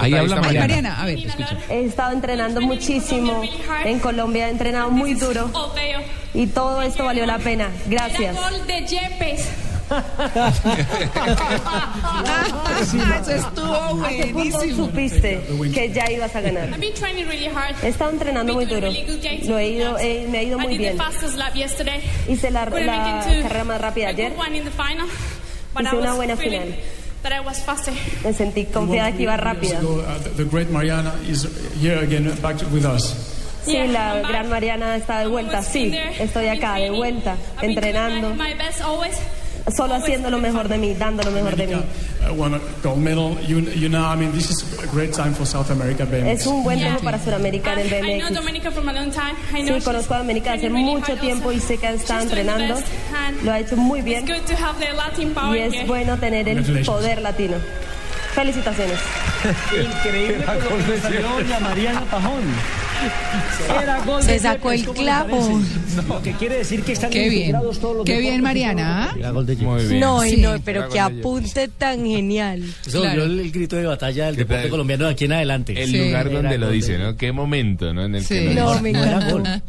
Ahí habla Mariana. Mariana, a ver, escucha. He estado entrenando muchísimo. En Colombia he entrenado muy duro. Y todo esto valió la pena. Gracias. de Yepes. Eso estuvo ¿A qué punto buenísimo. supiste que ya ibas a ganar? He estado entrenando muy duro. Lo he ido, eh, me ha ido muy bien. Hice la, la carrera más rápida ayer. Hice una buena final. That I was faster. Me sentí confiada que iba rápida. The great Mariana is here again back with us. Sí, la gran Mariana está de vuelta. Sí, estoy acá de vuelta, entrenando, My best always. Solo haciendo lo mejor de mí, dando lo mejor de mí. Uh, won a gold medal. You, you know, I mean, this is a great time for South America BMX. Es un buen tiempo para Sudamérica en el I know BMX. Dominica from a long time. I know Sí, conozco a Dominica hace mucho tiempo y sé que ha estado entrenando. Lo ha hecho muy bien It's good to have the Latin y power es here. bueno tener el poder latino. Felicitaciones. Mariana Pajón. Era gol Se sacó el ¿cómo le clavo. Lo que quiere decir que están Qué bien. integrados todos los Qué bien, Mariana. ¿ah? Era gol de Yepes. Muy bien. No, y Sí. no, pero de apunte tan genial. Eso Claro. volvió el grito de batalla del ¿Qué deporte tal? colombiano de aquí en adelante. El Sí. lugar donde Era lo dice. ¿no? Qué momento, ¿no? En el Sí. que No, me No encantó. gol.